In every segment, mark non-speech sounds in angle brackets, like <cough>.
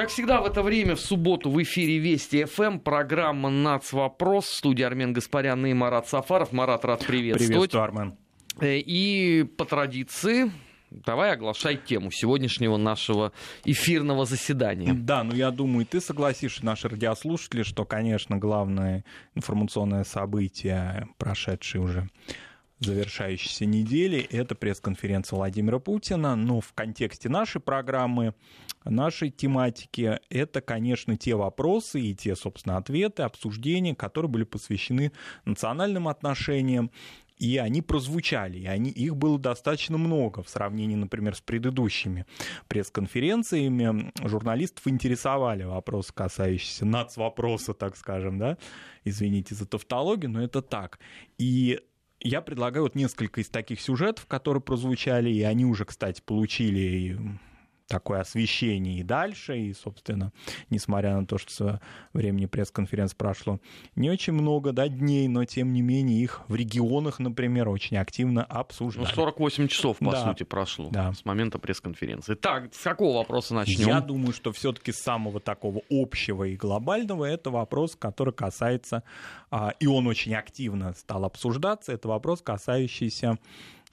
Как всегда в это время в субботу в эфире Вести ФМ программа «Нацвопрос» в студии Армен Гаспарян и Марат Сафаров. Марат, рад приветствовать. Приветствую, Армен. Э, и по традиции Давай оглашай тему сегодняшнего нашего эфирного заседания. Да, ну я думаю, ты согласишься, наши радиослушатели, что, конечно, главное информационное событие, прошедшее уже завершающейся недели, это пресс-конференция Владимира Путина. Но в контексте нашей программы, нашей тематики, это, конечно, те вопросы и те, собственно, ответы, обсуждения, которые были посвящены национальным отношениям, и они прозвучали, и они, их было достаточно много в сравнении, например, с предыдущими пресс-конференциями. Журналистов интересовали вопросы, касающиеся нацвопроса, так скажем, да, извините за тавтологию, но это так. И я предлагаю вот несколько из таких сюжетов, которые прозвучали, и они уже, кстати, получили такое освещение и дальше, и, собственно, несмотря на то, что времени пресс-конференции прошло не очень много да, дней, но, тем не менее, их в регионах, например, очень активно обсуждали. Ну, 48 часов, по да. сути, прошло да. с момента пресс-конференции. Так, с какого вопроса начнем? Я думаю, что все-таки самого такого общего и глобального это вопрос, который касается, а, и он очень активно стал обсуждаться, это вопрос, касающийся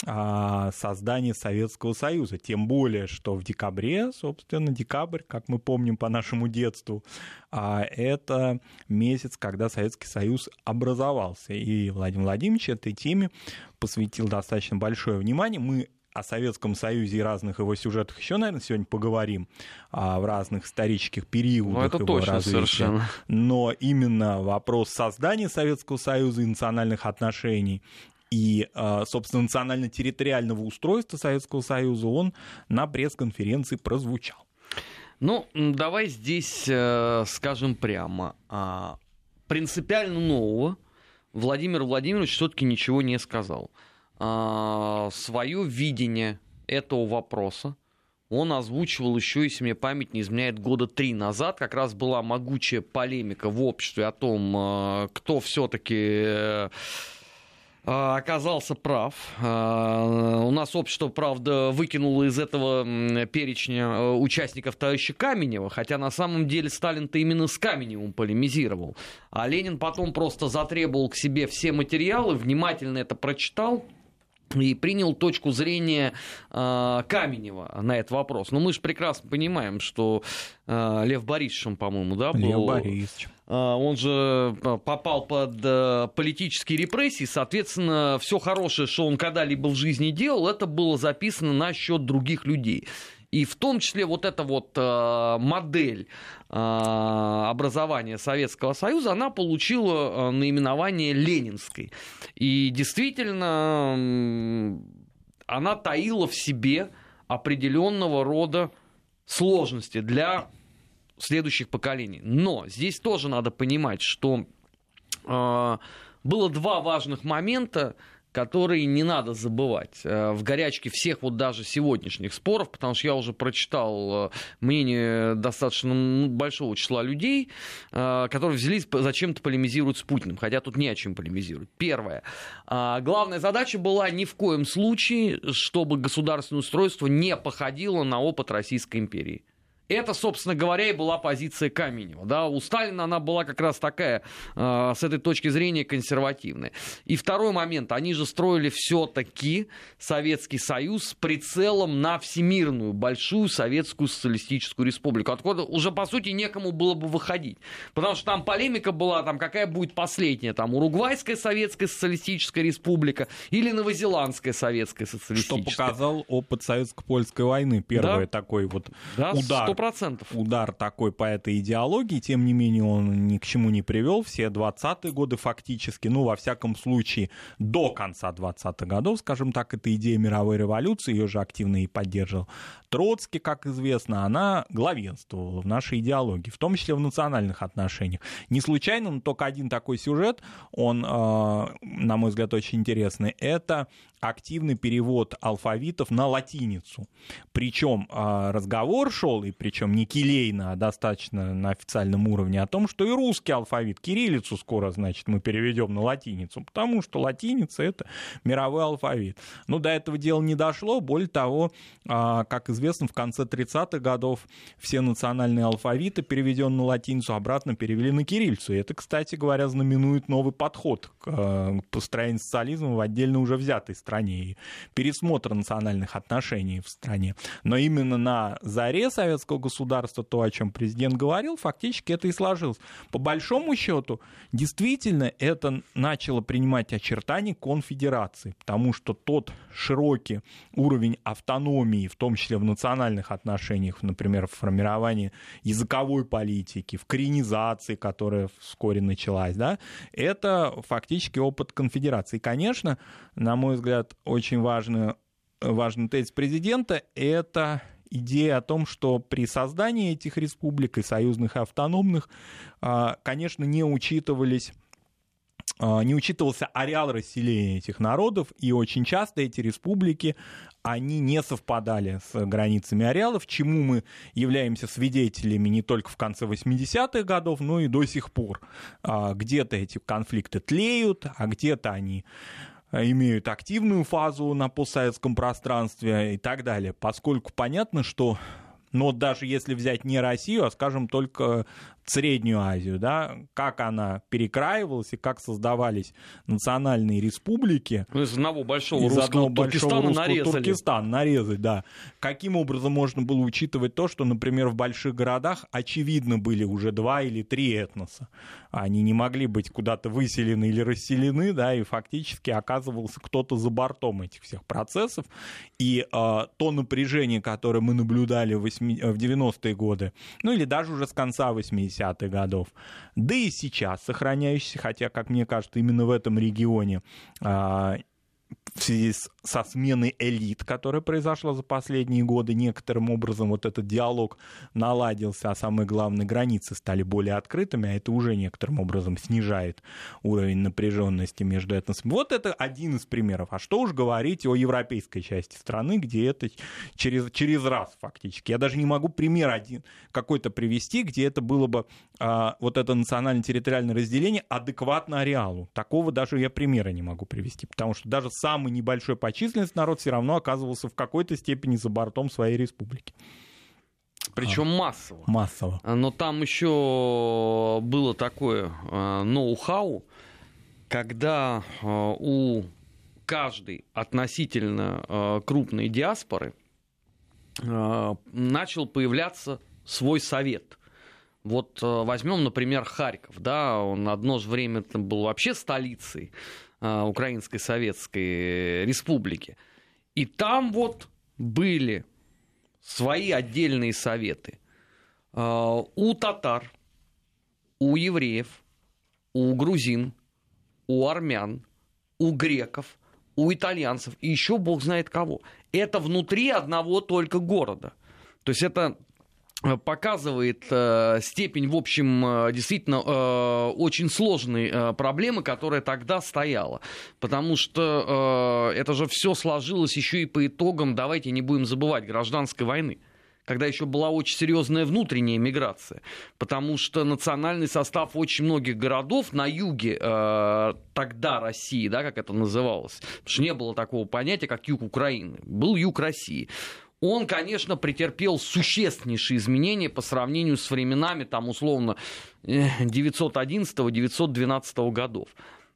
создания Советского Союза. Тем более, что в декабре, собственно, декабрь, как мы помним по нашему детству, а, это месяц, когда Советский Союз образовался. И Владимир Владимирович этой теме посвятил достаточно большое внимание. Мы о Советском Союзе и разных его сюжетах еще, наверное, сегодня поговорим а, в разных исторических периодах ну, это его точно, развития. Совершенно. Но именно вопрос создания Советского Союза и национальных отношений и, а, собственно, национально-территориального устройства Советского Союза, он на пресс-конференции прозвучал. Ну, давай здесь э, скажем прямо. А, принципиально нового Владимир Владимирович все-таки ничего не сказал. А, свое видение этого вопроса он озвучивал еще, если мне память не изменяет, года три назад. Как раз была могучая полемика в обществе о том, кто все-таки э, оказался прав. А, у нас общество, правда, выкинуло из этого перечня э, участников товарища Каменева, хотя на самом деле Сталин-то именно с Каменевым полемизировал. А Ленин потом просто затребовал к себе все материалы, внимательно это прочитал, и принял точку зрения э, Каменева на этот вопрос. Но мы же прекрасно понимаем, что э, Лев Борисович, по-моему, да, был... Лев Борисович. Э, он же попал под э, политические репрессии, соответственно, все хорошее, что он когда-либо в жизни делал, это было записано на счет других людей. И в том числе вот эта вот э, модель э, образования Советского Союза, она получила э, наименование Ленинской. И действительно, она таила в себе определенного рода сложности для следующих поколений. Но здесь тоже надо понимать, что э, было два важных момента, которые не надо забывать э, в горячке всех вот даже сегодняшних споров, потому что я уже прочитал э, мнение достаточно большого числа людей, э, которые взялись зачем-то полемизируют с Путиным, хотя тут не о чем полемизировать. Первое. Главная задача была ни в коем случае, чтобы государственное устройство не походило на опыт Российской империи. Это, собственно говоря, и была позиция Каменева. Да? У Сталина она была как раз такая, э, с этой точки зрения, консервативная. И второй момент. Они же строили все-таки Советский Союз с прицелом на всемирную большую Советскую Социалистическую Республику. Откуда уже, по сути, некому было бы выходить. Потому что там полемика была, там, какая будет последняя. Там Уругвайская Советская Социалистическая Республика или Новозеландская Советская Социалистическая. Что показал опыт Советско-Польской войны. Первый да? такой вот да, удар процентов. Удар такой по этой идеологии, тем не менее он ни к чему не привел. Все 20-е годы фактически, ну, во всяком случае, до конца 20-х годов, скажем так, эта идея мировой революции, ее же активно и поддерживал Троцкий, как известно, она главенствовала в нашей идеологии, в том числе в национальных отношениях. Не случайно, но только один такой сюжет, он, э, на мой взгляд, очень интересный, это активный перевод алфавитов на латиницу. Причем а, разговор шел, и причем не келейно, а достаточно на официальном уровне, о том, что и русский алфавит, кириллицу скоро, значит, мы переведем на латиницу, потому что латиница — это мировой алфавит. Но до этого дела не дошло. Более того, а, как известно, в конце 30-х годов все национальные алфавиты, переведенные на латиницу, обратно перевели на кириллицу. И это, кстати говоря, знаменует новый подход к а, построению социализма в отдельно уже взятой стране и пересмотр национальных отношений в стране. Но именно на заре советского государства, то, о чем президент говорил, фактически это и сложилось. По большому счету, действительно, это начало принимать очертания конфедерации, потому что тот широкий уровень автономии, в том числе в национальных отношениях, например, в формировании языковой политики, в коренизации, которая вскоре началась, да, это фактически опыт конфедерации. И, конечно, на мой взгляд, очень важный, важный тезис президента — это идея о том, что при создании этих республик и союзных и автономных, а, конечно, не учитывались а, не учитывался ареал расселения этих народов, и очень часто эти республики, они не совпадали с границами ареалов, чему мы являемся свидетелями не только в конце 80-х годов, но и до сих пор. А, где-то эти конфликты тлеют, а где-то они имеют активную фазу на постсоветском пространстве и так далее, поскольку понятно, что но даже если взять не Россию, а, скажем, только Среднюю Азию, да, как она перекраивалась и как создавались национальные республики. Ну, из одного большого из русского одного Туркестана большого нарезали. Туркестан нарезать, да. Каким образом можно было учитывать то, что, например, в больших городах очевидно были уже два или три этноса. Они не могли быть куда-то выселены или расселены, да, и фактически оказывался кто-то за бортом этих всех процессов. И э, то напряжение, которое мы наблюдали в, 8, в 90-е годы, ну или даже уже с конца 80 70-х годов, да и сейчас сохраняющийся, хотя, как мне кажется, именно в этом регионе а, в связи с, со сменой элит, которая произошла за последние годы, некоторым образом вот этот диалог наладился, а самое главное, границы стали более открытыми, а это уже некоторым образом снижает уровень напряженности между этносами. Вот это один из примеров. А что уж говорить о европейской части страны, где это через, через раз фактически. Я даже не могу пример один какой-то привести, где это было бы а, вот это национально-территориальное разделение адекватно ареалу. Такого даже я примера не могу привести, потому что даже самый небольшой по численности народ все равно оказывался в какой-то степени за бортом своей республики. Причем а, массово. Массово. А, но там еще было такое а, ноу-хау, когда у каждой относительно крупной диаспоры начал появляться свой совет. Вот возьмем, например, Харьков, да, он одно же время был вообще столицей Украинской Советской Республики. И там вот были свои отдельные советы а, у татар, у евреев, у грузин, у армян, у греков, у итальянцев и еще бог знает кого. Это внутри одного только города. То есть это показывает э, степень, в общем, э, действительно э, очень сложной э, проблемы, которая тогда стояла. Потому что э, это же все сложилось еще и по итогам, давайте не будем забывать, гражданской войны когда еще была очень серьезная внутренняя миграция, потому что национальный состав очень многих городов на юге э, тогда России, да, как это называлось, потому что не было такого понятия, как юг Украины, был юг России он, конечно, претерпел существеннейшие изменения по сравнению с временами, там, условно, 911-912 э, годов.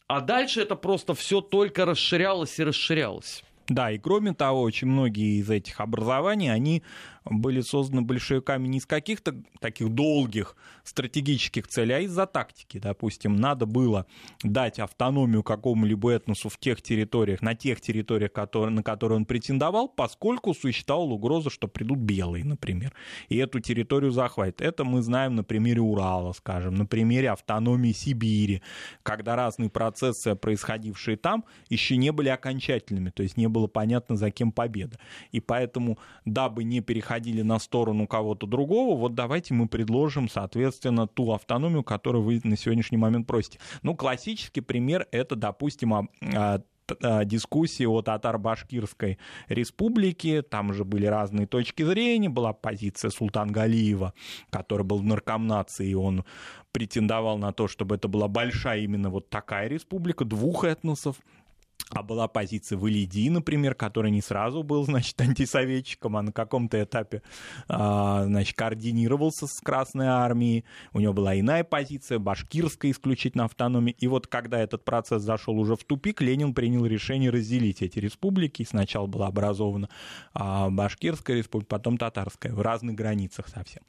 А дальше это просто все только расширялось и расширялось. Да, и кроме того, очень многие из этих образований, они были созданы большевиками не из каких-то таких долгих стратегических целей, а из-за тактики. Допустим, надо было дать автономию какому-либо этносу в тех территориях, на тех территориях, которые, на которые он претендовал, поскольку существовала угроза, что придут белые, например, и эту территорию захватят. Это мы знаем на примере Урала, скажем, на примере автономии Сибири, когда разные процессы, происходившие там, еще не были окончательными, то есть не было понятно, за кем победа. И поэтому, дабы не переходить переходили на сторону кого-то другого, вот давайте мы предложим, соответственно, ту автономию, которую вы на сегодняшний момент просите. Ну, классический пример это, допустим, а, дискуссии о татар-башкирской республике. Там же были разные точки зрения. Была позиция Султан Галиева, который был в наркомнации, и он претендовал на то, чтобы это была большая именно вот такая республика, двух этносов. А была позиция в Илиди, например, который не сразу был, <laughs> значит, антисоветчиком, а на каком-то этапе, а, значит, координировался с Красной Армией. У него была иная позиция, башкирская исключительно автономия. И вот когда этот процесс зашел уже в тупик, Ленин принял решение разделить эти республики. Сначала была образована а, башкирская республика, потом татарская, в разных границах совсем.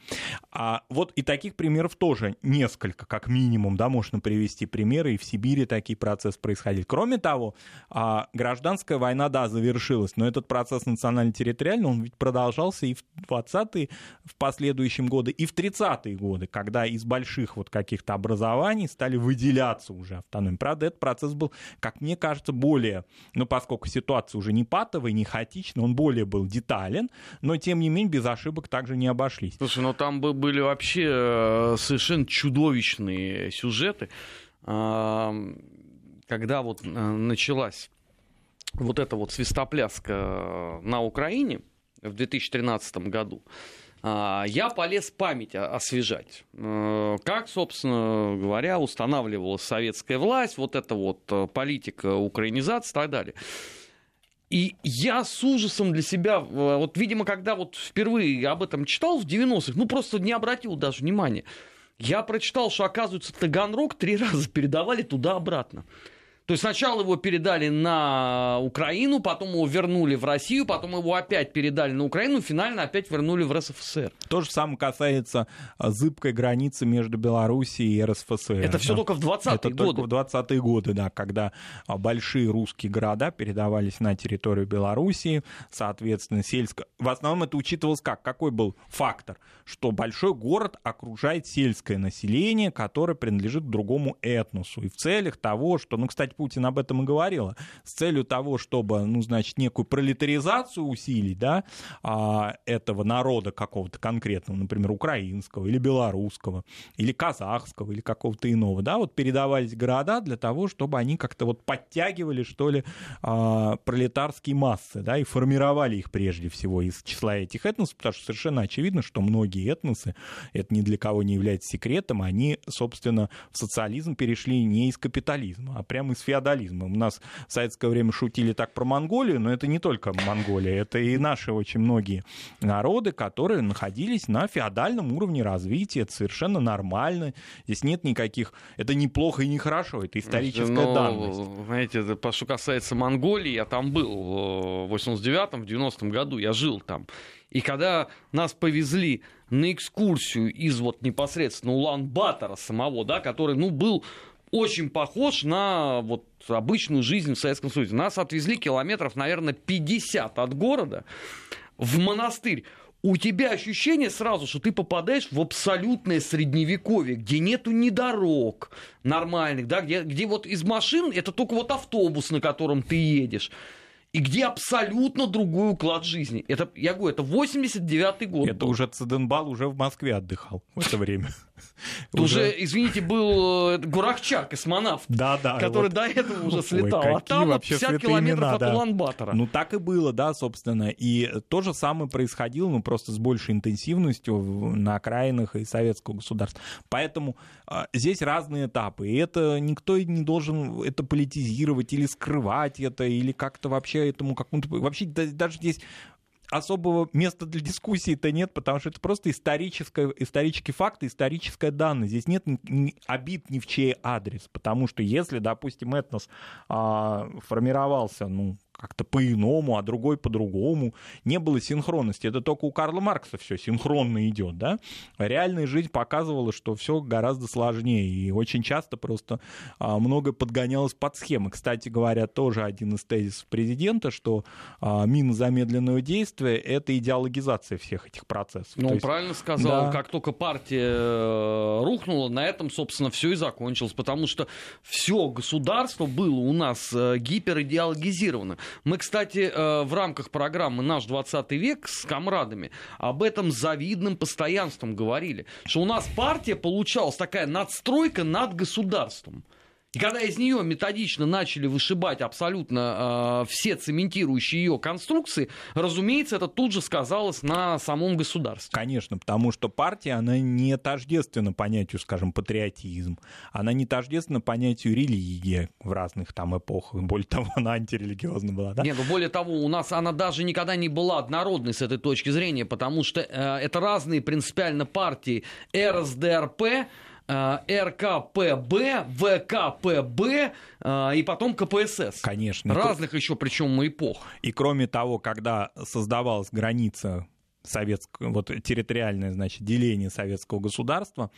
А вот и таких примеров тоже несколько, как минимум, да, можно привести примеры, и в Сибири такие процессы происходили. Кроме того, а гражданская война, да, завершилась, но этот процесс национально-территориальный, он ведь продолжался и в 20-е, в последующем годы, и в 30-е годы, когда из больших вот каких-то образований стали выделяться уже автономии. Правда, этот процесс был, как мне кажется, более, ну, поскольку ситуация уже не патовая, не хаотичная, он более был детален, но, тем не менее, без ошибок также не обошлись. Слушай, ну там были вообще э, совершенно чудовищные сюжеты когда вот э, началась вот эта вот свистопляска на Украине в 2013 году, а, я полез память освежать. Э, как, собственно говоря, устанавливалась советская власть, вот эта вот э, политика украинизации и так далее. И я с ужасом для себя, вот, видимо, когда вот впервые об этом читал в 90-х, ну, просто не обратил даже внимания. Я прочитал, что, оказывается, Таганрог три <laughs> раза передавали туда-обратно. То есть сначала его передали на Украину, потом его вернули в Россию, потом его опять передали на Украину, финально опять вернули в РСФСР. То же самое касается а, зыбкой границы между Белоруссией и РСФСР. Это все только в 20-е годы. Это только в 20-е годы, да, когда а, большие русские города передавались на территорию Белоруссии, соответственно, сельское... В основном это учитывалось как? Какой был фактор? Что большой город окружает сельское население, которое принадлежит другому этносу. И в целях того, что, ну, кстати, Путин об этом и говорила, с целью того, чтобы, ну, значит, некую пролетаризацию усилить, да, а, этого народа какого-то конкретного, например, украинского или белорусского, или казахского, или какого-то иного, да, вот передавались города для того, чтобы они как-то вот подтягивали, что ли, а, пролетарские массы, да, и формировали их прежде всего из числа этих этносов, потому что совершенно очевидно, что многие этносы, это ни для кого не является секретом, они, собственно, в социализм перешли не из капитализма, а прямо из феодализма. У нас в советское время шутили так про Монголию, но это не только Монголия, это и наши очень многие народы, которые находились на феодальном уровне развития. Это совершенно нормально. Здесь нет никаких... Это неплохо и не хорошо, это историческая но, данность. Знаете, что касается Монголии, я там был в 89-м, в 90-м году, я жил там. И когда нас повезли на экскурсию из вот непосредственно Улан-Батора самого, да, который, ну, был очень похож на вот обычную жизнь в Советском Союзе. Нас отвезли километров, наверное, 50 от города в монастырь. У тебя ощущение сразу, что ты попадаешь в абсолютное средневековье, где нету ни дорог нормальных, да, где, где вот из машин это только вот автобус, на котором ты едешь и где абсолютно другой уклад жизни. Это, я говорю, это 89-й год. Это был. уже Циденбал уже в Москве отдыхал в это время. <laughs> Уже, извините, был э, Гурахчак, космонавт, да, да, <laughs> который до этого уже слетал. а там вообще 50 километров от Улан-Батора. Ну, так и было, да, собственно. И то же самое происходило, ну, просто с большей интенсивностью на окраинах и советского государства. Поэтому а, здесь разные этапы. И это никто не должен это политизировать или скрывать это, или как-то вообще этому какому-то... Вообще даже здесь особого места для дискуссии-то нет, потому что это просто историческое, исторический факт, историческая данность. Здесь нет ни, ни, обид ни в чей адрес, потому что если, допустим, этнос а, формировался, ну, как-то по-иному, а другой по-другому. Не было синхронности. Это только у Карла Маркса все синхронно идет, да? Реальная жизнь показывала, что все гораздо сложнее. И очень часто просто а, много подгонялось под схемы. Кстати говоря, тоже один из тезисов президента, что а, мина замедленного действия — это идеологизация всех этих процессов. Ну, он есть... правильно сказал. Да. Как только партия э, рухнула, на этом, собственно, все и закончилось. Потому что все государство было у нас э, гиперидеологизировано. Мы, кстати, э, в рамках программы «Наш 20 век» с комрадами об этом завидным постоянством говорили, что у нас партия получалась такая надстройка над государством. И когда из нее методично начали вышибать абсолютно э, все цементирующие ее конструкции, разумеется, это тут же сказалось на самом государстве. Конечно, потому что партия, она не тождественна понятию, скажем, патриотизм, она не тождественна понятию религия в разных там эпохах, более того, <laughs> она антирелигиозна была, да? Нет, ну более того, у нас она даже никогда не была однородной с этой точки зрения, потому что э, это разные принципиально партии РСДРП, РКПБ, ВКПБ э, и потом КПСС. Конечно. Разных еще причем эпох. И кроме того, когда создавалась граница советского, вот территориальное, значит, деление советского государства,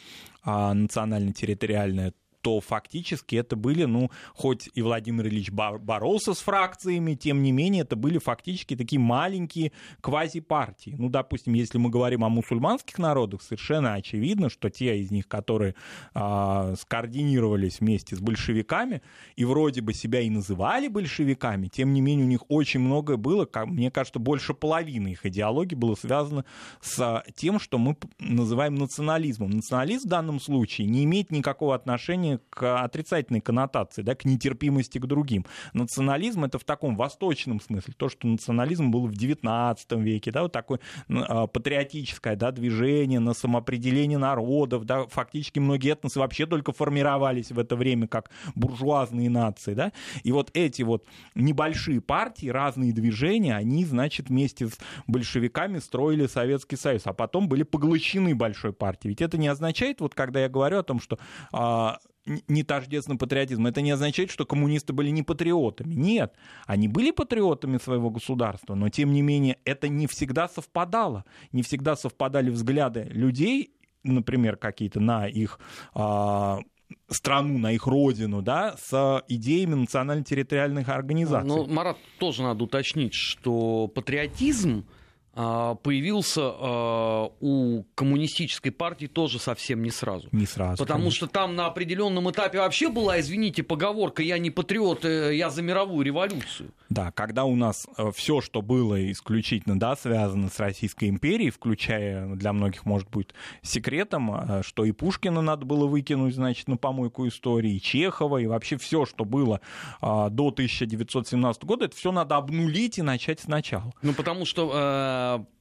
а национально-территориальное, то фактически это были, ну, хоть и Владимир Ильич боролся с фракциями, тем не менее это были фактически такие маленькие квазипартии. Ну, допустим, если мы говорим о мусульманских народах, совершенно очевидно, что те из них, которые э, скоординировались вместе с большевиками и вроде бы себя и называли большевиками, тем не менее у них очень многое было, как, мне кажется, больше половины их идеологии было связано с тем, что мы называем национализмом. Национализм в данном случае не имеет никакого отношения к отрицательной коннотации, да, к нетерпимости к другим. Национализм — это в таком восточном смысле, то, что национализм был в XIX веке, да, вот такое а, патриотическое да, движение на самоопределение народов, да, фактически многие этносы вообще только формировались в это время как буржуазные нации, да, и вот эти вот небольшие партии, разные движения, они, значит, вместе с большевиками строили Советский Союз, а потом были поглощены большой партией. Ведь это не означает, вот когда я говорю о том, что а, не тождественно патриотизм. Это не означает, что коммунисты были не патриотами. Нет, они были патриотами своего государства, но тем не менее это не всегда совпадало. Не всегда совпадали взгляды людей, например, какие-то на их а, страну, на их родину, да, с идеями национально-территориальных организаций. Но, Марат, тоже надо уточнить, что патриотизм появился а, у коммунистической партии тоже совсем не сразу. Не сразу. Потому конечно. что там на определенном этапе вообще была, извините, поговорка «я не патриот, э, я за мировую революцию». Да, когда у нас э, все, что было исключительно да, связано с Российской империей, включая для многих, может быть, секретом, э, что и Пушкина надо было выкинуть, значит, на помойку истории, и Чехова, и вообще все, что было а, до 1917 года, это все надо обнулить и начать сначала. Ну, потому что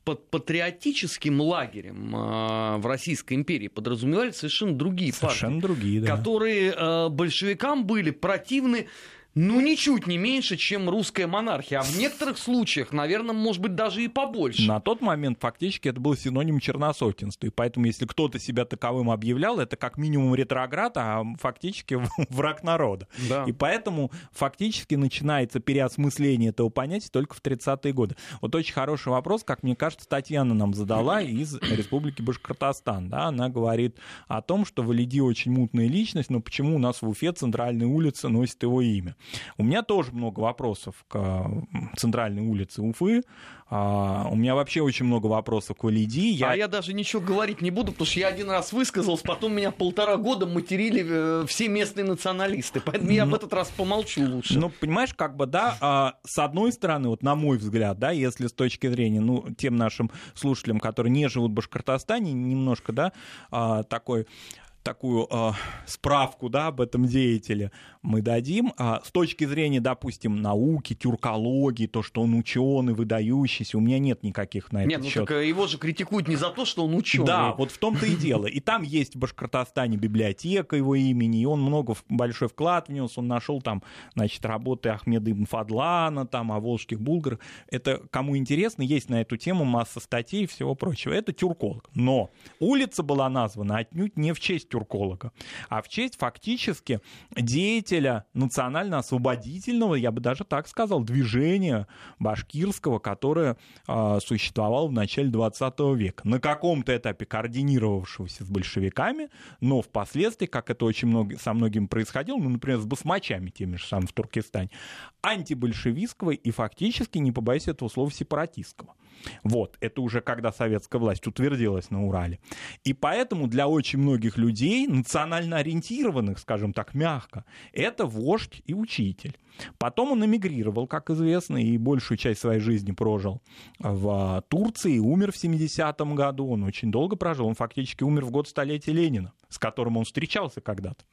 под патриотическим лагерем э, в Российской империи подразумевали совершенно другие совершенно партии, другие, да. которые э, большевикам были противны ну, ничуть не меньше, чем русская монархия. А в некоторых случаях, наверное, может быть, даже и побольше. На тот момент фактически это был синоним черносотенства. И поэтому, если кто-то себя таковым объявлял, это как минимум ретроград, а фактически <laughs> враг народа. Да. И поэтому фактически начинается переосмысление этого понятия только в 30-е годы. Вот очень хороший вопрос, как мне кажется, Татьяна нам задала <clears throat> из Республики Башкортостан. Да? Она говорит о том, что Валиди очень мутная личность, но почему у нас в Уфе центральная улица носит его имя. У меня тоже много вопросов к центральной улице Уфы. А, у меня вообще очень много вопросов к Валиди. Я... А я даже ничего говорить не буду, потому что я один раз высказался, потом меня полтора года материли э, все местные националисты. Поэтому я ну, в этот раз помолчу лучше. Ну, понимаешь, как бы, да, а, с одной стороны, вот на мой взгляд, да, если с точки зрения, ну, тем нашим слушателям, которые не живут в Башкортостане, немножко, да, а, такой такую э, справку да, об этом деятеле мы дадим. А с точки зрения, допустим, науки, тюркологии, то, что он ученый, выдающийся, у меня нет никаких на это Нет, ну счет. так его же критикуют не за то, что он ученый. Да, вот в том-то и дело. И там есть в Башкортостане библиотека его имени, и он много, большой вклад внес, он нашел там, значит, работы Ахмеда Ибн Фадлана, там, о волжских булгарах. Это, кому интересно, есть на эту тему масса статей и всего прочего. Это тюрколог. Но улица была названа отнюдь не в честь тюрколога, а в честь фактически деятеля национально-освободительного, я бы даже так сказал, движения башкирского, которое э, существовало в начале 20 века. На каком-то этапе координировавшегося с большевиками, но впоследствии, как это очень много, со многими происходило, ну, например, с басмачами теми же самыми в Туркестане, антибольшевистского и фактически, не побоюсь этого слова, сепаратистского. Вот, это уже когда советская власть утвердилась на Урале. И поэтому для очень многих людей, национально ориентированных, скажем так, мягко, это вождь и учитель. Потом он эмигрировал, как известно, и большую часть своей жизни прожил в Турции, умер в 70-м году. Он очень долго прожил, он фактически умер в год столетия Ленина, с которым он встречался когда-то.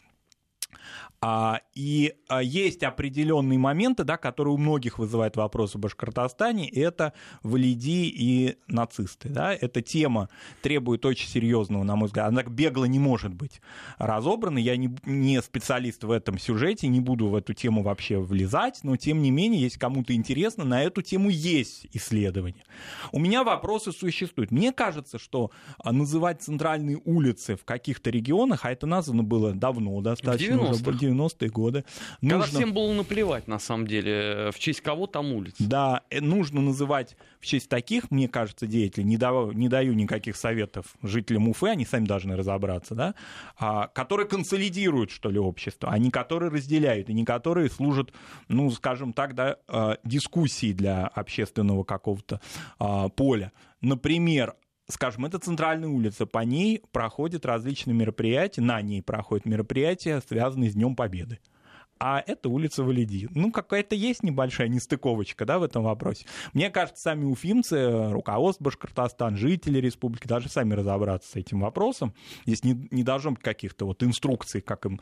А, и а, есть определенные моменты, да, которые у многих вызывают вопросы в Башкортостане. Это валиди и нацисты. Да. Эта тема требует очень серьезного, на мой взгляд. Она бегло не может быть разобрана. Я не, не специалист в этом сюжете, не буду в эту тему вообще влезать, но тем не менее, если кому-то интересно, на эту тему есть исследования. У меня вопросы существуют. Мне кажется, что а, называть центральные улицы в каких-то регионах, а это названо было давно достаточно, уже 90-е годы. Нужно... Когда всем было наплевать, на самом деле, в честь кого там улиц. Да, э, нужно называть в честь таких, мне кажется, деятелей, не, дав... не даю никаких советов жителям Уфы, они сами должны разобраться, да, а, которые консолидируют, что ли, общество, а не которые разделяют, и не которые служат, ну, скажем так, да, а, дискуссии для общественного какого-то а, поля. Например, скажем, это центральная улица, по ней проходят различные мероприятия, на ней проходят мероприятия, связанные с Днем Победы а это улица Валиди. Ну, какая-то есть небольшая нестыковочка, да, в этом вопросе. Мне кажется, сами уфимцы, руководство Башкортостан, жители республики даже сами разобраться с этим вопросом. Здесь не, не должно быть каких-то вот инструкций, как им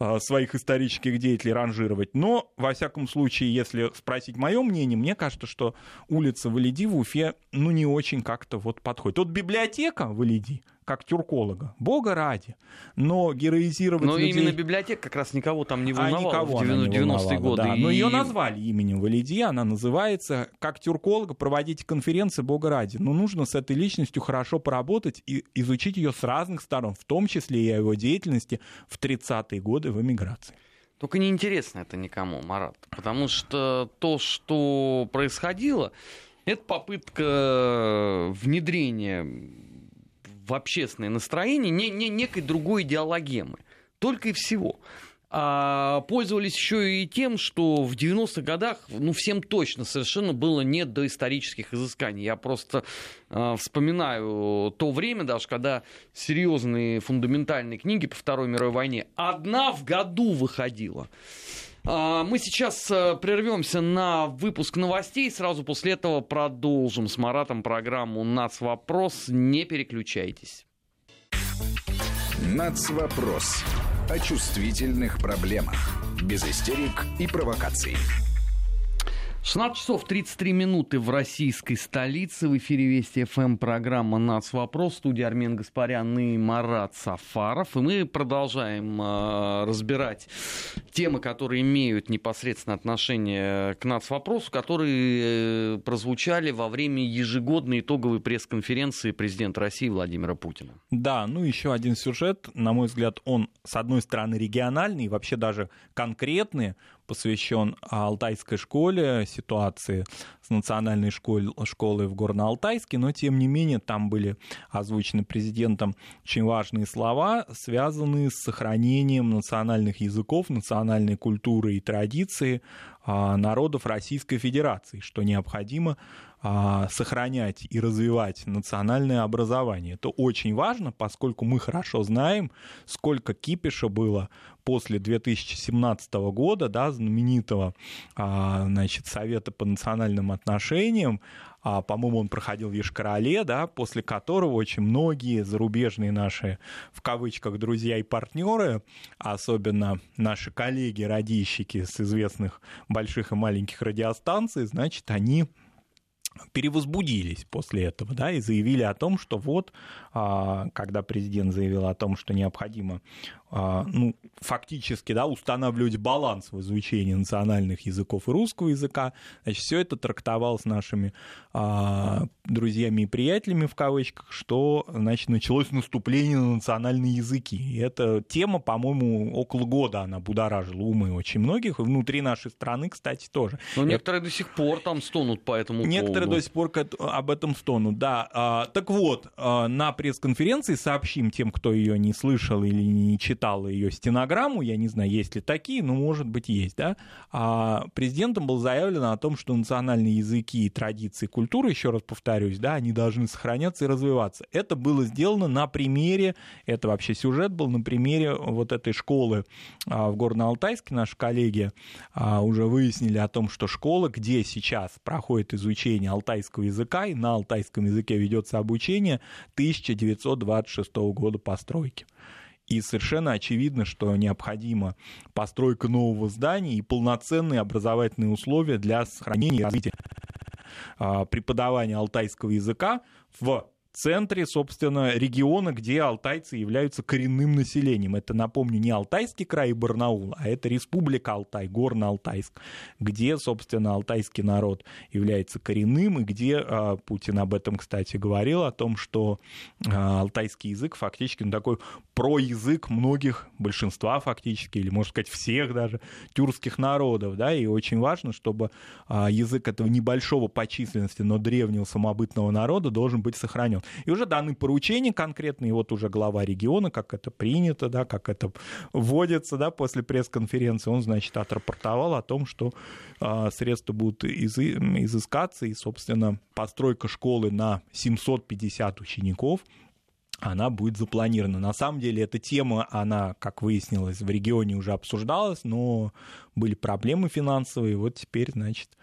э, своих исторических деятелей ранжировать. Но, во всяком случае, если спросить мое мнение, мне кажется, что улица Валиди в Уфе, ну, не очень как-то вот подходит. Вот библиотека Валиди, как тюрколога. Бога ради. Но героизировать Но людей... именно библиотека как раз никого там не волновала а никого в 90-е годы. Да. Но и... ее назвали именем Валидия, она называется как тюрколога проводить конференции Бога ради. Но нужно с этой личностью хорошо поработать и изучить ее с разных сторон, в том числе и о его деятельности в 30-е годы в эмиграции. Только неинтересно это никому, Марат. Потому что то, что происходило, это попытка внедрения в общественное настроение не, не, некой другой идеологемы. Только и всего. А пользовались еще и тем, что в 90-х годах, ну, всем точно совершенно было нет до исторических изысканий. Я просто э, вспоминаю то время даже, когда серьезные фундаментальные книги по Второй мировой войне одна в году выходила. А, мы сейчас э, прервемся на выпуск новостей. Сразу после этого продолжим с Маратом программу «Нацвопрос». Не переключайтесь. «Нацвопрос» о чувствительных проблемах. Без истерик и провокаций. 16 часов 33 минуты в российской столице. В эфире Вести ФМ программа «Нац. Вопрос». Студия Армен Гаспарян и Марат Сафаров. И мы продолжаем э, разбирать темы, которые имеют непосредственно отношение к «Нац. Вопросу», которые э, прозвучали во время ежегодной итоговой пресс-конференции президента России Владимира Путина. Да, ну еще один сюжет. На мой взгляд, он, с одной стороны, региональный, вообще даже конкретный, посвящен Алтайской школе, ситуации с национальной школой, школой в Горно-Алтайске, но тем не менее там были озвучены президентом очень важные слова, связанные с сохранением национальных языков, национальной культуры и традиции а, народов Российской Федерации, что необходимо сохранять и развивать национальное образование. Это очень важно, поскольку мы хорошо знаем, сколько кипиша было после 2017 года, да, знаменитого а, значит, Совета по национальным отношениям, а, по-моему, он проходил в Ешкарале, да, после которого очень многие зарубежные наши, в кавычках, друзья и партнеры, особенно наши коллеги, радищики с известных больших и маленьких радиостанций, значит, они перевозбудились после этого, да, и заявили о том, что вот, а, когда президент заявил о том, что необходимо ну, фактически да, устанавливать баланс в изучении национальных языков и русского языка. Значит, все это трактовалось нашими а, друзьями и приятелями в кавычках, что значит, началось наступление на национальные языки. И эта тема, по-моему, около года она будоражила умы очень многих, и внутри нашей страны, кстати, тоже. Но некоторые до сих пор там стонут по этому Некоторые поводу. до сих пор об этом стонут, да. А, так вот, а, на пресс-конференции сообщим тем, кто ее не слышал или не читал, читал ее стенограмму, я не знаю, есть ли такие, но, может быть, есть, да, а президентом было заявлено о том, что национальные языки, традиции, культура, еще раз повторюсь, да, они должны сохраняться и развиваться. Это было сделано на примере, это вообще сюжет был на примере вот этой школы а, в Горно-Алтайске. Наши коллеги а, уже выяснили о том, что школа, где сейчас проходит изучение алтайского языка, и на алтайском языке ведется обучение 1926 года постройки. И совершенно очевидно, что необходима постройка нового здания и полноценные образовательные условия для сохранения и развития а, преподавания алтайского языка в центре, собственно, региона, где алтайцы являются коренным населением. Это, напомню, не Алтайский край и Барнаул, а это Республика Алтай, Горно-Алтайск, где, собственно, алтайский народ является коренным, и где а, Путин об этом, кстати, говорил, о том, что а, алтайский язык фактически ну, такой проязык многих, большинства фактически, или, можно сказать, всех даже тюркских народов, да, и очень важно, чтобы а, язык этого небольшого по численности, но древнего самобытного народа должен быть сохранен. И уже даны поручения конкретные, вот уже глава региона, как это принято, да, как это вводится, да, после пресс-конференции, он, значит, отрапортовал о том, что а, средства будут из, изыскаться, и, собственно, постройка школы на 750 учеников, она будет запланирована. На самом деле эта тема, она, как выяснилось, в регионе уже обсуждалась, но были проблемы финансовые, вот теперь, значит,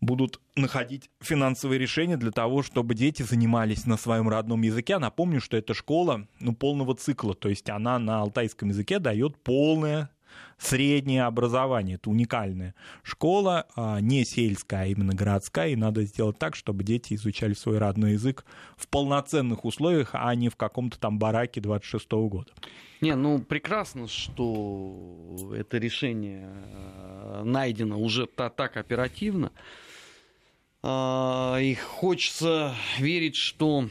будут находить финансовые решения для того, чтобы дети занимались на своем родном языке. напомню, что это школа ну, полного цикла, то есть она на алтайском языке дает полное среднее образование. Это уникальная школа, а не сельская, а именно городская, и надо сделать так, чтобы дети изучали свой родной язык в полноценных условиях, а не в каком-то там бараке 26 -го года. Не, ну прекрасно, что это решение э, найдено уже так оперативно. А, и хочется верить, что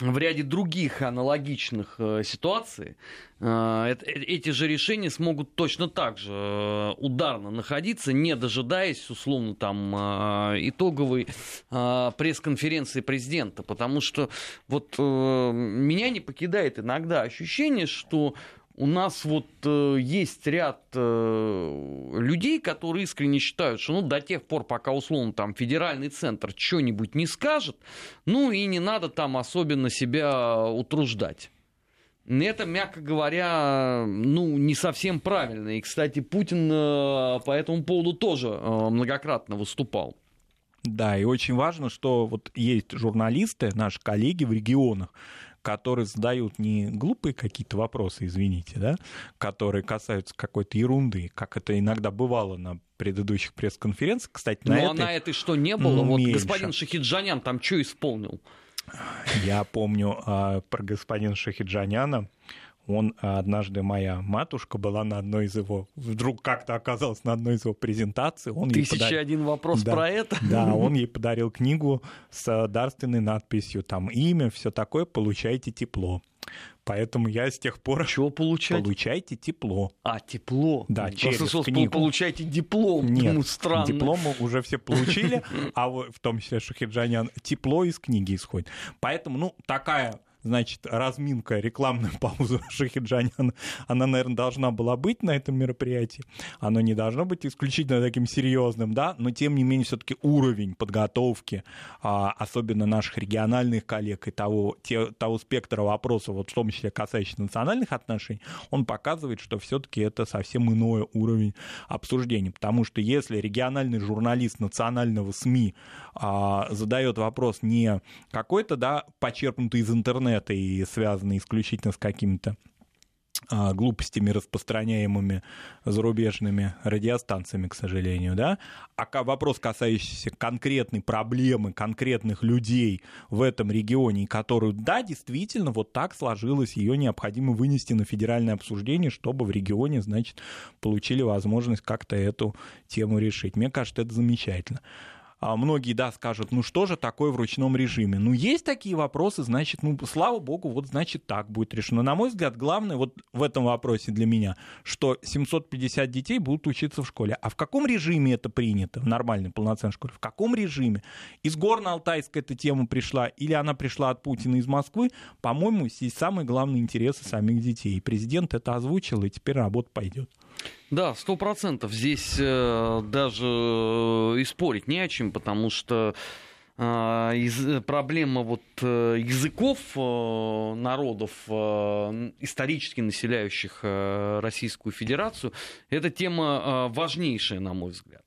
в ряде других аналогичных э, ситуаций э, эти же решения смогут точно так же э, ударно находиться, не дожидаясь, условно, там, итоговой пресс-конференции президента. Потому что вот меня не покидает иногда ощущение, что у нас вот э, есть ряд э, людей, которые искренне считают, что ну, до тех пор, пока условно там федеральный центр что-нибудь не скажет, ну и не надо там особенно себя утруждать. Это, мягко говоря, ну, не совсем правильно. И, кстати, Путин э, по этому поводу тоже э, многократно выступал. Да, и очень важно, что вот есть журналисты, наши коллеги в регионах, которые задают не глупые какие-то вопросы, извините, да, которые касаются какой-то ерунды, как это иногда бывало на предыдущих пресс-конференциях. Кстати, на ну, этой... а на этой что не было? Вот господин Шахиджанян там что исполнил? Я помню а, про господина Шахиджаняна он а, однажды моя матушка была на одной из его, вдруг как-то оказалась на одной из его презентаций. Он Тысяча подар... один вопрос да, про это. Да, <laughs> он ей подарил книгу с дарственной надписью, там имя, все такое, получайте тепло. Поэтому я с тех пор... Чего получать? Получайте тепло. А, тепло. Да, через Просто книгу. получайте диплом. Нет, ну, странно. диплом уже все получили, а в том числе Шахиджанян, тепло из книги исходит. Поэтому, ну, такая значит, разминка, рекламная <laughs> пауза Шахиджаняна, она, наверное, должна была быть на этом мероприятии. Оно не должно быть исключительно таким серьезным, да, но тем не менее все-таки уровень подготовки, а, особенно наших региональных коллег и того, те, того спектра вопросов, вот в том числе касающихся национальных отношений, он показывает, что все-таки это совсем иной уровень обсуждения. Потому что если региональный журналист национального СМИ а, задает вопрос не какой-то, да, почерпнутый из интернета и связанный исключительно с какими-то а, глупостями, распространяемыми зарубежными радиостанциями, к сожалению, да, а вопрос, касающийся конкретной проблемы, конкретных людей в этом регионе, которую, да, действительно, вот так сложилось, ее необходимо вынести на федеральное обсуждение, чтобы в регионе, значит, получили возможность как-то эту тему решить. Мне кажется, это замечательно. А многие, да, скажут, ну что же такое в ручном режиме? Ну, есть такие вопросы, значит, ну, слава богу, вот значит так будет решено. На мой взгляд, главное вот в этом вопросе для меня, что 750 детей будут учиться в школе. А в каком режиме это принято, в нормальной полноценной школе? В каком режиме? Из Горно-Алтайска эта тема пришла, или она пришла от Путина из Москвы? По-моему, здесь самые главные интересы самих детей. И президент это озвучил, и теперь работа пойдет. Да, сто процентов. Здесь э, даже э, и спорить не о чем, потому что а, проблема вот э, языков э, народов, э, исторически населяющих Российскую Федерацию, это тема важнейшая, на мой взгляд.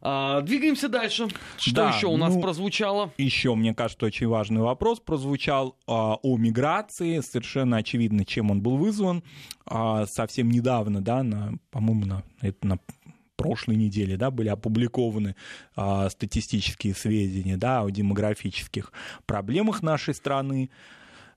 А, двигаемся дальше. Что да, еще у нас ну, прозвучало? Еще, мне кажется, очень важный вопрос прозвучал а, о миграции. Совершенно очевидно, чем он был вызван. А, совсем недавно, да, на, по-моему, на, это на прошлой неделе да, были опубликованы а, статистические сведения да, о демографических проблемах нашей страны.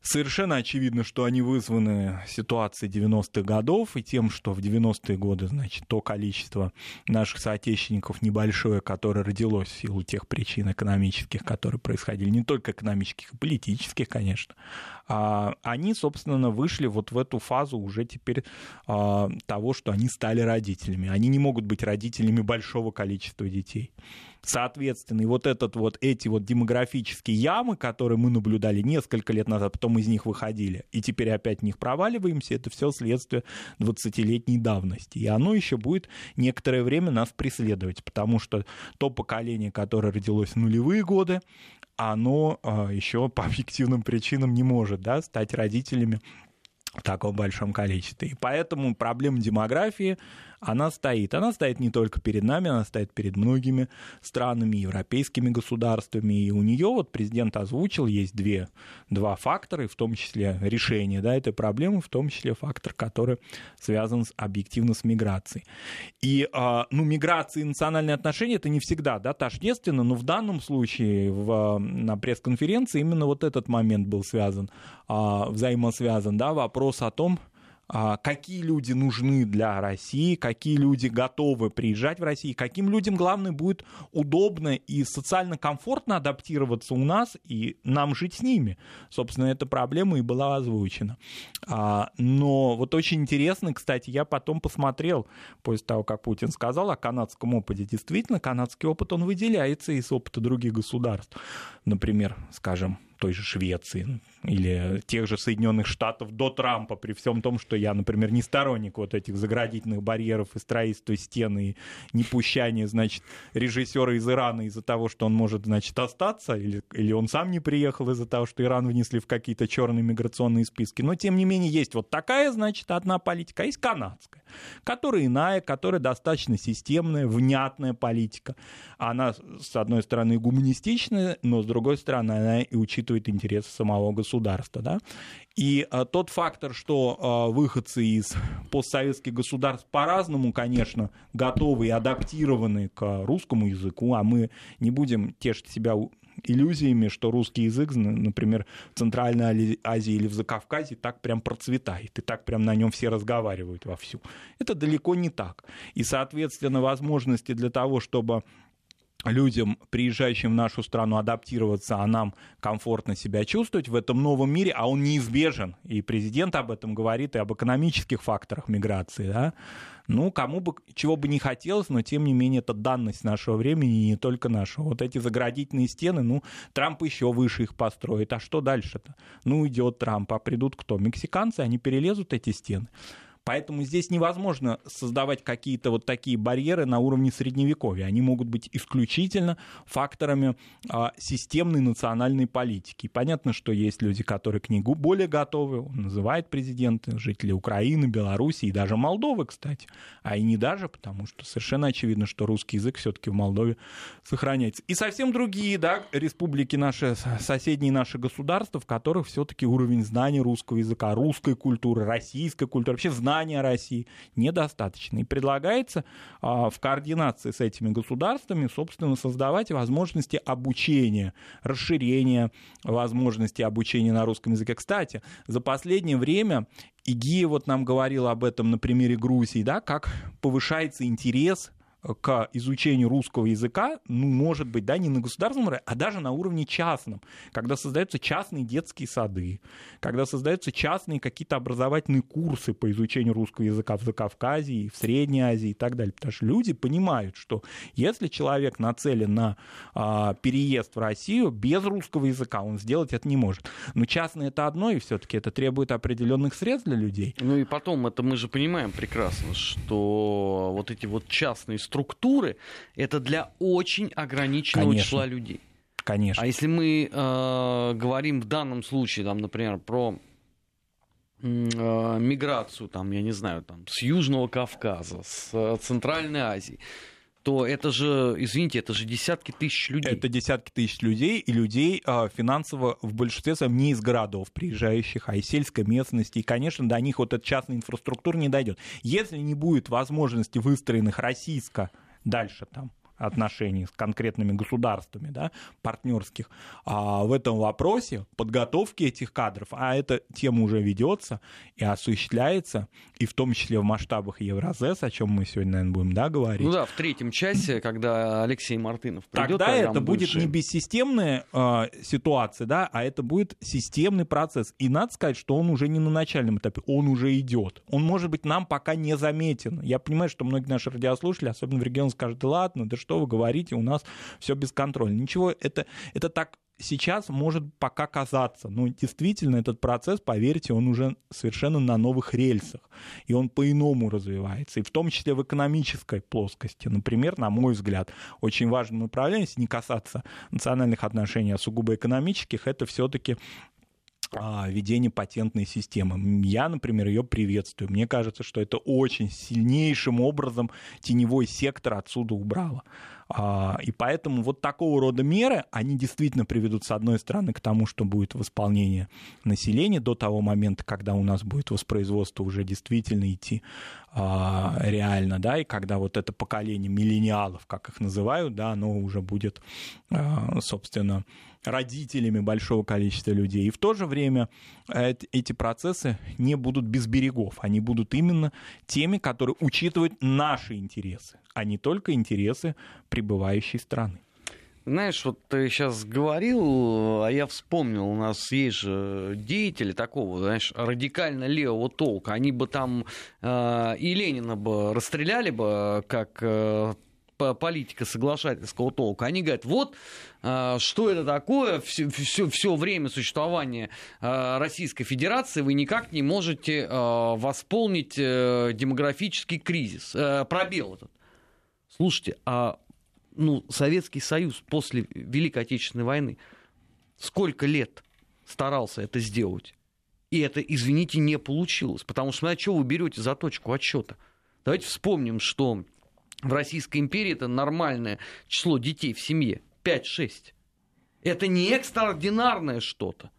Совершенно очевидно, что они вызваны ситуацией 90-х годов и тем, что в 90-е годы, значит, то количество наших соотечественников небольшое, которое родилось в силу тех причин экономических, которые происходили, не только экономических, и политических, конечно, а, они, собственно, вышли вот в эту фазу уже теперь а, того, что они стали родителями. Они не могут быть родителями большого количества детей. Соответственно, и вот, этот вот, эти вот демографические ямы, которые мы наблюдали несколько лет назад, потом из них выходили, и теперь опять в них проваливаемся, это все следствие 20-летней давности. И оно еще будет некоторое время нас преследовать, потому что то поколение, которое родилось в нулевые годы, оно а, еще по объективным причинам не может да, стать родителями в таком большом количестве. И поэтому проблема демографии она стоит. Она стоит не только перед нами, она стоит перед многими странами, европейскими государствами. И у нее, вот президент озвучил, есть две, два фактора, в том числе решение да, этой проблемы, в том числе фактор, который связан с, объективно с миграцией. И а, ну, миграция и национальные отношения это не всегда да, тождественно, но в данном случае в, на пресс-конференции именно вот этот момент был связан, а, взаимосвязан, да, вопрос о том, какие люди нужны для России, какие люди готовы приезжать в Россию, каким людям, главное, будет удобно и социально комфортно адаптироваться у нас и нам жить с ними. Собственно, эта проблема и была озвучена. А, но вот очень интересно, кстати, я потом посмотрел, после того, как Путин сказал о канадском опыте. Действительно, канадский опыт, он выделяется из опыта других государств. Например, скажем, той же Швеции или тех же Соединенных Штатов до Трампа, при всем том, что я, например, не сторонник вот этих заградительных барьеров и строительства стены и не пущания, значит, режиссера из Ирана из-за того, что он может, значит, остаться, или, или он сам не приехал из-за того, что Иран внесли в какие-то черные миграционные списки. Но, тем не менее, есть вот такая, значит, одна политика, а есть канадская, которая иная, которая достаточно системная, внятная политика. Она, с одной стороны, гуманистичная, но, с другой стороны, она и учитывает интересы самого государства. Да? И а, тот фактор, что а, выходцы из постсоветских государств по-разному, конечно, готовы и адаптированы к русскому языку, а мы не будем тешить себя иллюзиями, что русский язык, например, в Центральной Азии или в Закавказье так прям процветает, и так прям на нем все разговаривают вовсю. Это далеко не так. И, соответственно, возможности для того, чтобы людям, приезжающим в нашу страну, адаптироваться, а нам комфортно себя чувствовать в этом новом мире, а он неизбежен. И президент об этом говорит, и об экономических факторах миграции. Да? Ну, кому бы, чего бы не хотелось, но тем не менее это данность нашего времени и не только нашего. Вот эти заградительные стены, ну, Трамп еще выше их построит. А что дальше-то? Ну, идет Трамп, а придут кто? Мексиканцы, они перелезут эти стены. Поэтому здесь невозможно создавать какие-то вот такие барьеры на уровне средневековья. Они могут быть исключительно факторами а, системной национальной политики. И понятно, что есть люди, которые к ней более готовы. Он называет президенты, жители Украины, Беларуси и даже Молдовы, кстати. А и не даже, потому что совершенно очевидно, что русский язык все-таки в Молдове сохраняется. И совсем другие да, республики наши, соседние наши государства, в которых все-таки уровень знания русского языка, русской культуры, российской культуры, вообще знания знания России недостаточно. И предлагается а, в координации с этими государствами, собственно, создавать возможности обучения, расширения возможностей обучения на русском языке. Кстати, за последнее время Игия вот нам говорил об этом на примере Грузии, да, как повышается интерес к изучению русского языка, ну, может быть, да, не на государственном уровне, а даже на уровне частном, когда создаются частные детские сады, когда создаются частные какие-то образовательные курсы по изучению русского языка в Закавказье, в Средней Азии и так далее. Потому что люди понимают, что если человек нацелен на а, переезд в Россию, без русского языка он сделать это не может. Но частное это одно, и все-таки это требует определенных средств для людей. Ну и потом, это мы же понимаем прекрасно, что вот эти вот частные структуры, это для очень ограниченного Конечно. числа людей. конечно. А если мы э, говорим в данном случае, там, например, про э, миграцию, там, я не знаю, там, с Южного Кавказа, с э, Центральной Азии, то это же, извините, это же десятки тысяч людей. Это десятки тысяч людей, и людей э, финансово в большинстве своем не из городов приезжающих, а из сельской местности. И, конечно, до них вот эта частная инфраструктура не дойдет. Если не будет возможности выстроенных российско дальше там отношений с конкретными государствами, да, партнерских, а в этом вопросе подготовки этих кадров, а эта тема уже ведется и осуществляется, и в том числе в масштабах Евразес, о чем мы сегодня, наверное, будем да, говорить. Ну да, в третьем часе, когда Алексей Мартынов придет, Тогда это будет бывший. не бессистемная э, ситуация, да, а это будет системный процесс. И надо сказать, что он уже не на начальном этапе, он уже идет. Он, может быть, нам пока не заметен. Я понимаю, что многие наши радиослушатели, особенно в регионе, скажут, да ладно, да что вы говорите, у нас все бесконтрольно. Ничего, это, это так сейчас может пока казаться, но действительно этот процесс, поверьте, он уже совершенно на новых рельсах, и он по-иному развивается, и в том числе в экономической плоскости. Например, на мой взгляд, очень важным направлением, если не касаться национальных отношений, а сугубо экономических, это все-таки введение патентной системы. Я, например, ее приветствую. Мне кажется, что это очень сильнейшим образом теневой сектор отсюда убрало. А, и поэтому вот такого рода меры, они действительно приведут, с одной стороны, к тому, что будет восполнение населения до того момента, когда у нас будет воспроизводство уже действительно идти реально, да, и когда вот это поколение миллениалов, как их называют, да, оно уже будет, собственно, родителями большого количества людей. И в то же время эти процессы не будут без берегов. Они будут именно теми, которые учитывают наши интересы, а не только интересы пребывающей страны. Знаешь, вот ты сейчас говорил, а я вспомнил, у нас есть же деятели такого, знаешь, радикально левого толка. Они бы там э, и Ленина бы расстреляли бы, как э, политика соглашательского толка. Они говорят, вот а, что это такое, все, все, все время существования а, Российской Федерации вы никак не можете а, восполнить э, демографический кризис, э, пробел этот. Слушайте, а ну, Советский Союз после Великой Отечественной войны сколько лет старался это сделать? И это, извините, не получилось. Потому что, смотрите, что вы берете за точку отсчета? Давайте вспомним, что в Российской империи это нормальное число детей в семье. 5-6. Это не экстраординарное что-то.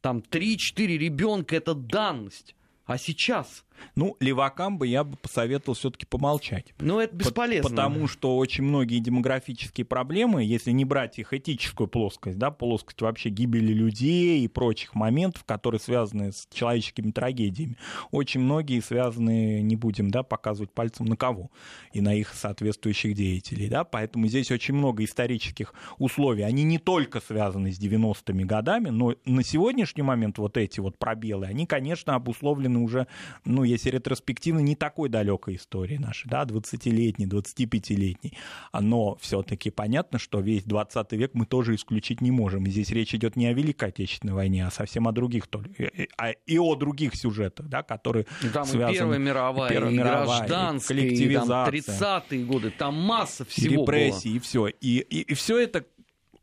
Там 3-4 ребенка это данность. А сейчас ну, левакам бы я бы посоветовал все-таки помолчать. Ну, это бесполезно. Потому что очень многие демографические проблемы, если не брать их этическую плоскость, да, плоскость вообще гибели людей и прочих моментов, которые связаны с человеческими трагедиями, очень многие связаны, не будем, да, показывать пальцем на кого и на их соответствующих деятелей, да, поэтому здесь очень много исторических условий. Они не только связаны с 90-ми годами, но на сегодняшний момент вот эти вот пробелы, они, конечно, обусловлены уже, ну, если ретроспективно не такой далекой истории нашей, да, 20-летней, 25-летней. Но все-таки понятно, что весь 20 век мы тоже исключить не можем. И здесь речь идет не о Великой Отечественной войне, а совсем о других, а и о других сюжетах, да, которые ну, там связаны... Первая мировая, Первая и мировая, гражданская, и коллективизация. И 30-е годы, там масса всего Репрессии, было. и все. И, и, и все это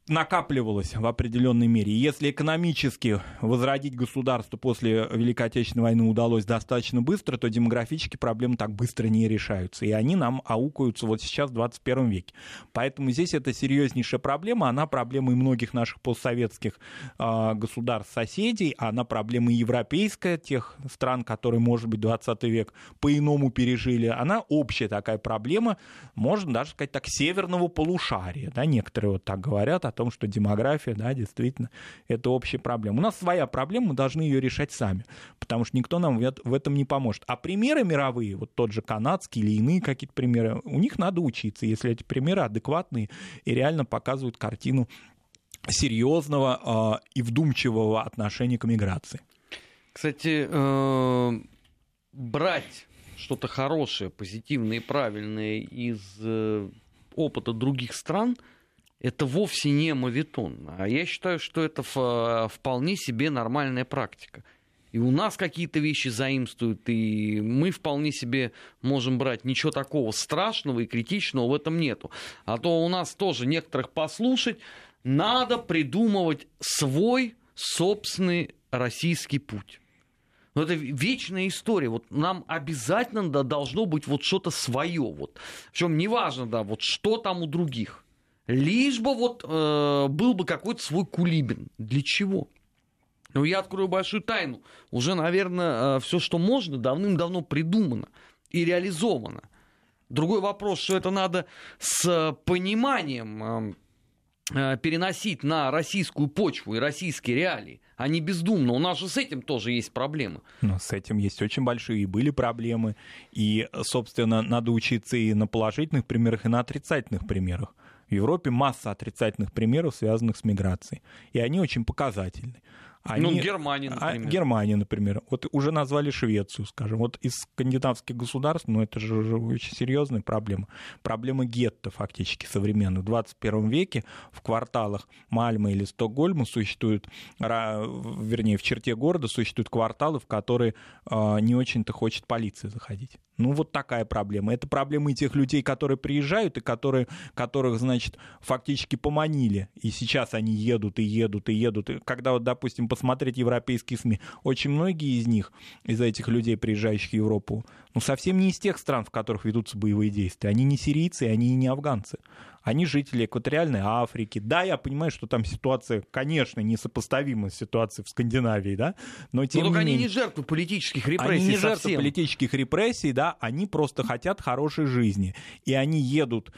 накапливалось в определенной мере. Если экономически возродить государство после Великой Отечественной войны удалось достаточно быстро, то демографические проблемы так быстро не решаются. И они нам аукаются вот сейчас в 21 веке. Поэтому здесь это серьезнейшая проблема. Она проблема и многих наших постсоветских э, государств-соседей, она проблема европейская, тех стран, которые, может быть, 20 век по-иному пережили. Она общая такая проблема, можно даже сказать так, северного полушария. Да? Некоторые вот так говорят о том, что демография, да, действительно, это общая проблема. У нас своя проблема, мы должны ее решать сами, потому что никто нам в этом не поможет. А примеры мировые, вот тот же канадский или иные какие-то примеры, у них надо учиться, если эти примеры адекватные и реально показывают картину серьезного э, и вдумчивого отношения к миграции. Кстати, э, брать что-то хорошее, позитивное и правильное из э, опыта других стран – это вовсе не мавитон. А я считаю, что это вполне себе нормальная практика. И у нас какие-то вещи заимствуют, и мы вполне себе можем брать. Ничего такого страшного и критичного в этом нету. А то у нас тоже некоторых послушать, надо придумывать свой собственный российский путь. Но это вечная история. Вот нам обязательно да, должно быть вот что-то свое. Вот. Причем неважно, да, вот что там у других. Лишь бы вот э, был бы какой-то свой кулибин. Для чего? Ну, я открою большую тайну. Уже, наверное, э, все, что можно, давным-давно придумано и реализовано. Другой вопрос, что это надо с пониманием э, переносить на российскую почву и российские реалии, а не бездумно. У нас же с этим тоже есть проблемы. Но с этим есть очень большие и были проблемы. И, собственно, надо учиться и на положительных примерах, и на отрицательных примерах. В Европе масса отрицательных примеров, связанных с миграцией. И они очень показательны. Они, ну, Германия, а, например. А, Германия, например. Вот уже назвали Швецию, скажем. Вот из скандинавских государств, ну, это же очень серьезная проблема. Проблема гетто, фактически, современных. В 21 веке в кварталах Мальмы или Стокгольма существуют, вернее, в черте города существуют кварталы, в которые э, не очень-то хочет полиция заходить. Ну, вот такая проблема. Это проблема и тех людей, которые приезжают, и которые, которых, значит, фактически поманили. И сейчас они едут и едут и едут. И когда, вот, допустим, посмотреть европейские СМИ, очень многие из них, из этих людей, приезжающих в Европу, ну, совсем не из тех стран, в которых ведутся боевые действия. Они не сирийцы, они не афганцы. Они жители экваториальной Африки. Да, я понимаю, что там ситуация, конечно, несопоставима с ситуацией в Скандинавии, да, но тем но не они менее... не жертвы политических репрессий Они не совсем. жертвы политических репрессий, да, они просто хотят хорошей жизни. И они едут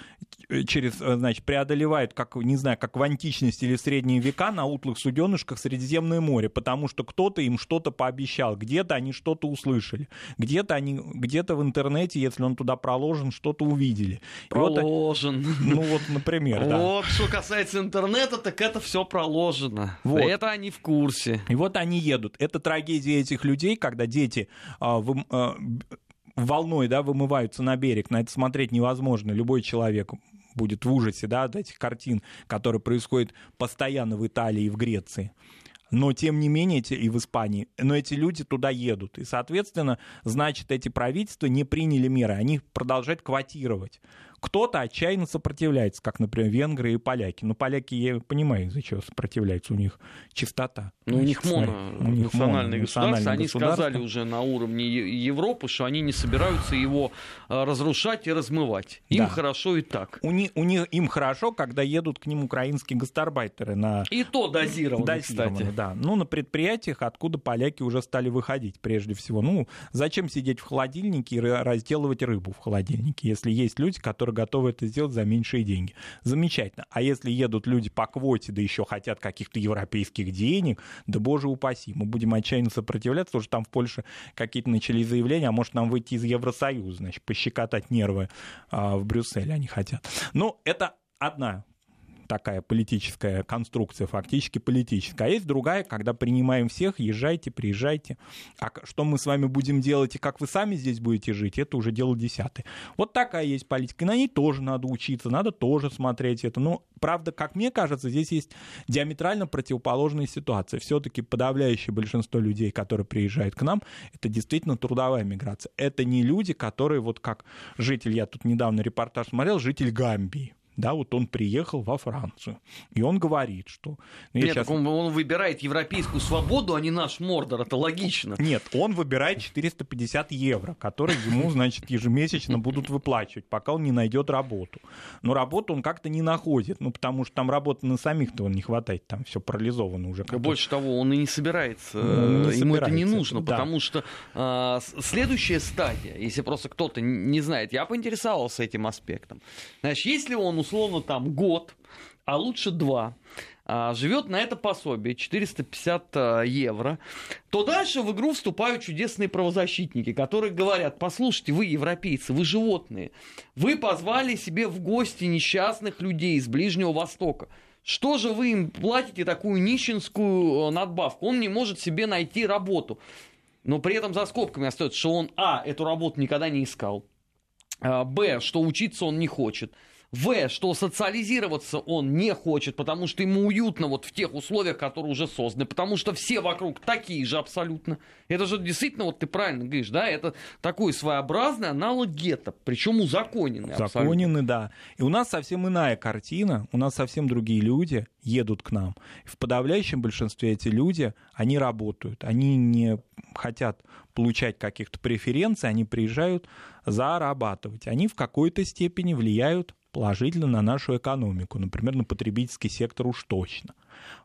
через, значит, преодолевают, как, не знаю, как в античности или в средние века на утлых суденышках Средиземное море, потому что кто-то им что-то пообещал, где-то они что-то услышали, где-то они, где-то в интернете, если он туда проложен, что-то увидели. Проложен. Вот, <laughs> ну вот, например, да. Вот, что касается интернета, так это все проложено. Вот. Это они в курсе. И вот они едут. Это трагедия этих людей, когда дети а, вы, а, волной да, вымываются на берег. На это смотреть невозможно. Любой человек будет в ужасе да, от этих картин, которые происходят постоянно в Италии и в Греции но тем не менее эти, и в Испании, но эти люди туда едут. И, соответственно, значит, эти правительства не приняли меры, они продолжают квотировать. Кто-то отчаянно сопротивляется, как, например, венгры и поляки. Но поляки, я понимаю, из-за чего сопротивляются. У них чистота. Ну, у них моно, у них национальное моно, государство. Они сказали уже на уровне Европы, что они не собираются его а, разрушать и размывать. Им да. хорошо и так. У них, у них, им хорошо, когда едут к ним украинские гастарбайтеры. На... И то дозированно, дозированно кстати. Да. Ну, на предприятиях, откуда поляки уже стали выходить, прежде всего. Ну, зачем сидеть в холодильнике и разделывать рыбу в холодильнике, если есть люди, которые готовы это сделать за меньшие деньги. Замечательно. А если едут люди по квоте, да еще хотят каких-то европейских денег, да боже упаси, мы будем отчаянно сопротивляться, что там в Польше какие-то начали заявления, а может нам выйти из Евросоюза, значит, пощекотать нервы а, в Брюсселе они хотят. Ну, это одна такая политическая конструкция, фактически политическая. А есть другая, когда принимаем всех, езжайте, приезжайте. А что мы с вами будем делать и как вы сами здесь будете жить, это уже дело десятое. Вот такая есть политика. И на ней тоже надо учиться, надо тоже смотреть это. Но, правда, как мне кажется, здесь есть диаметрально противоположная ситуация. Все-таки подавляющее большинство людей, которые приезжают к нам, это действительно трудовая миграция. Это не люди, которые вот как житель, я тут недавно репортаж смотрел, житель Гамбии да, вот он приехал во Францию, и он говорит, что... Ну, Нет, сейчас... он, он выбирает европейскую свободу, а не наш Мордор, это логично. Нет, он выбирает 450 евро, которые ему, значит, ежемесячно будут выплачивать, пока он не найдет работу. Но работу он как-то не находит, ну, потому что там работы на самих-то он не хватает, там все парализовано уже. Больше того, он и не собирается, ну, не ему собирается. это не нужно, да. потому что а, следующая стадия, если просто кто-то не знает, я поинтересовался этим аспектом. Знаешь, если он условно там год, а лучше два, а, живет на это пособие 450 а, евро, то дальше в игру вступают чудесные правозащитники, которые говорят, послушайте, вы европейцы, вы животные, вы позвали себе в гости несчастных людей из Ближнего Востока. Что же вы им платите такую нищенскую э, надбавку? Он не может себе найти работу. Но при этом за скобками остается, что он, а, эту работу никогда не искал, а, б, что учиться он не хочет, В, что социализироваться он не хочет, потому что ему уютно вот в тех условиях, которые уже созданы, потому что все вокруг такие же абсолютно. Это же действительно, вот ты правильно говоришь, да, это такой своеобразный аналог гетто, причем узаконенный. Узаконенный, да. И у нас совсем иная картина, у нас совсем другие люди едут к нам. В подавляющем большинстве эти люди, они работают, они не хотят получать каких-то преференций, они приезжают зарабатывать. Они в какой-то степени влияют положительно на нашу экономику, например, на потребительский сектор уж точно.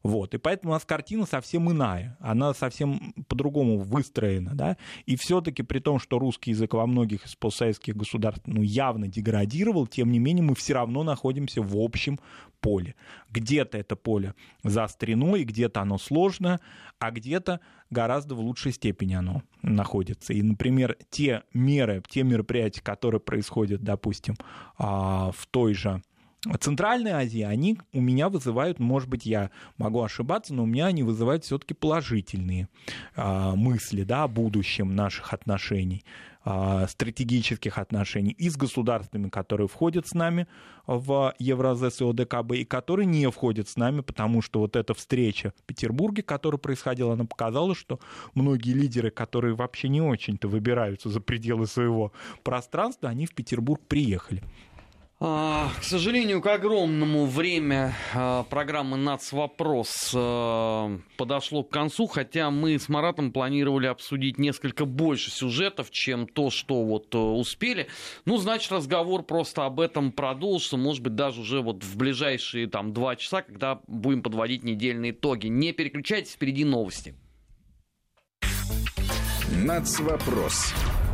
Вот. И поэтому у нас картина совсем иная, она совсем по-другому выстроена. Да? И все-таки при том, что русский язык во многих из постсоветских государств ну, явно деградировал, тем не менее мы все равно находимся в общем поле. Где-то это поле заострено, и где-то оно сложно, а где-то гораздо в лучшей степени оно находится. И, например, те меры, те мероприятия, которые происходят, допустим, а, в той же Центральной Азии, они у меня вызывают, может быть, я могу ошибаться, но у меня они вызывают все-таки положительные э, мысли да, о будущем наших отношений, э, стратегических отношений и с государствами, которые входят с нами в Евразес и ОДКБ, и которые не входят с нами, потому что вот эта встреча в Петербурге, которая происходила, она показала, что многие лидеры, которые вообще не очень-то выбираются за пределы своего пространства, они в Петербург приехали. А, к сожалению, к огромному время а, программы «Нацвопрос» а, подошло к концу, хотя мы с Маратом планировали обсудить несколько больше сюжетов, чем то, что вот успели. Ну, значит, разговор просто об этом продолжится, может быть, даже уже вот в ближайшие там два часа, когда будем подводить недельные итоги. Не переключайтесь, впереди новости. «Нацвопрос»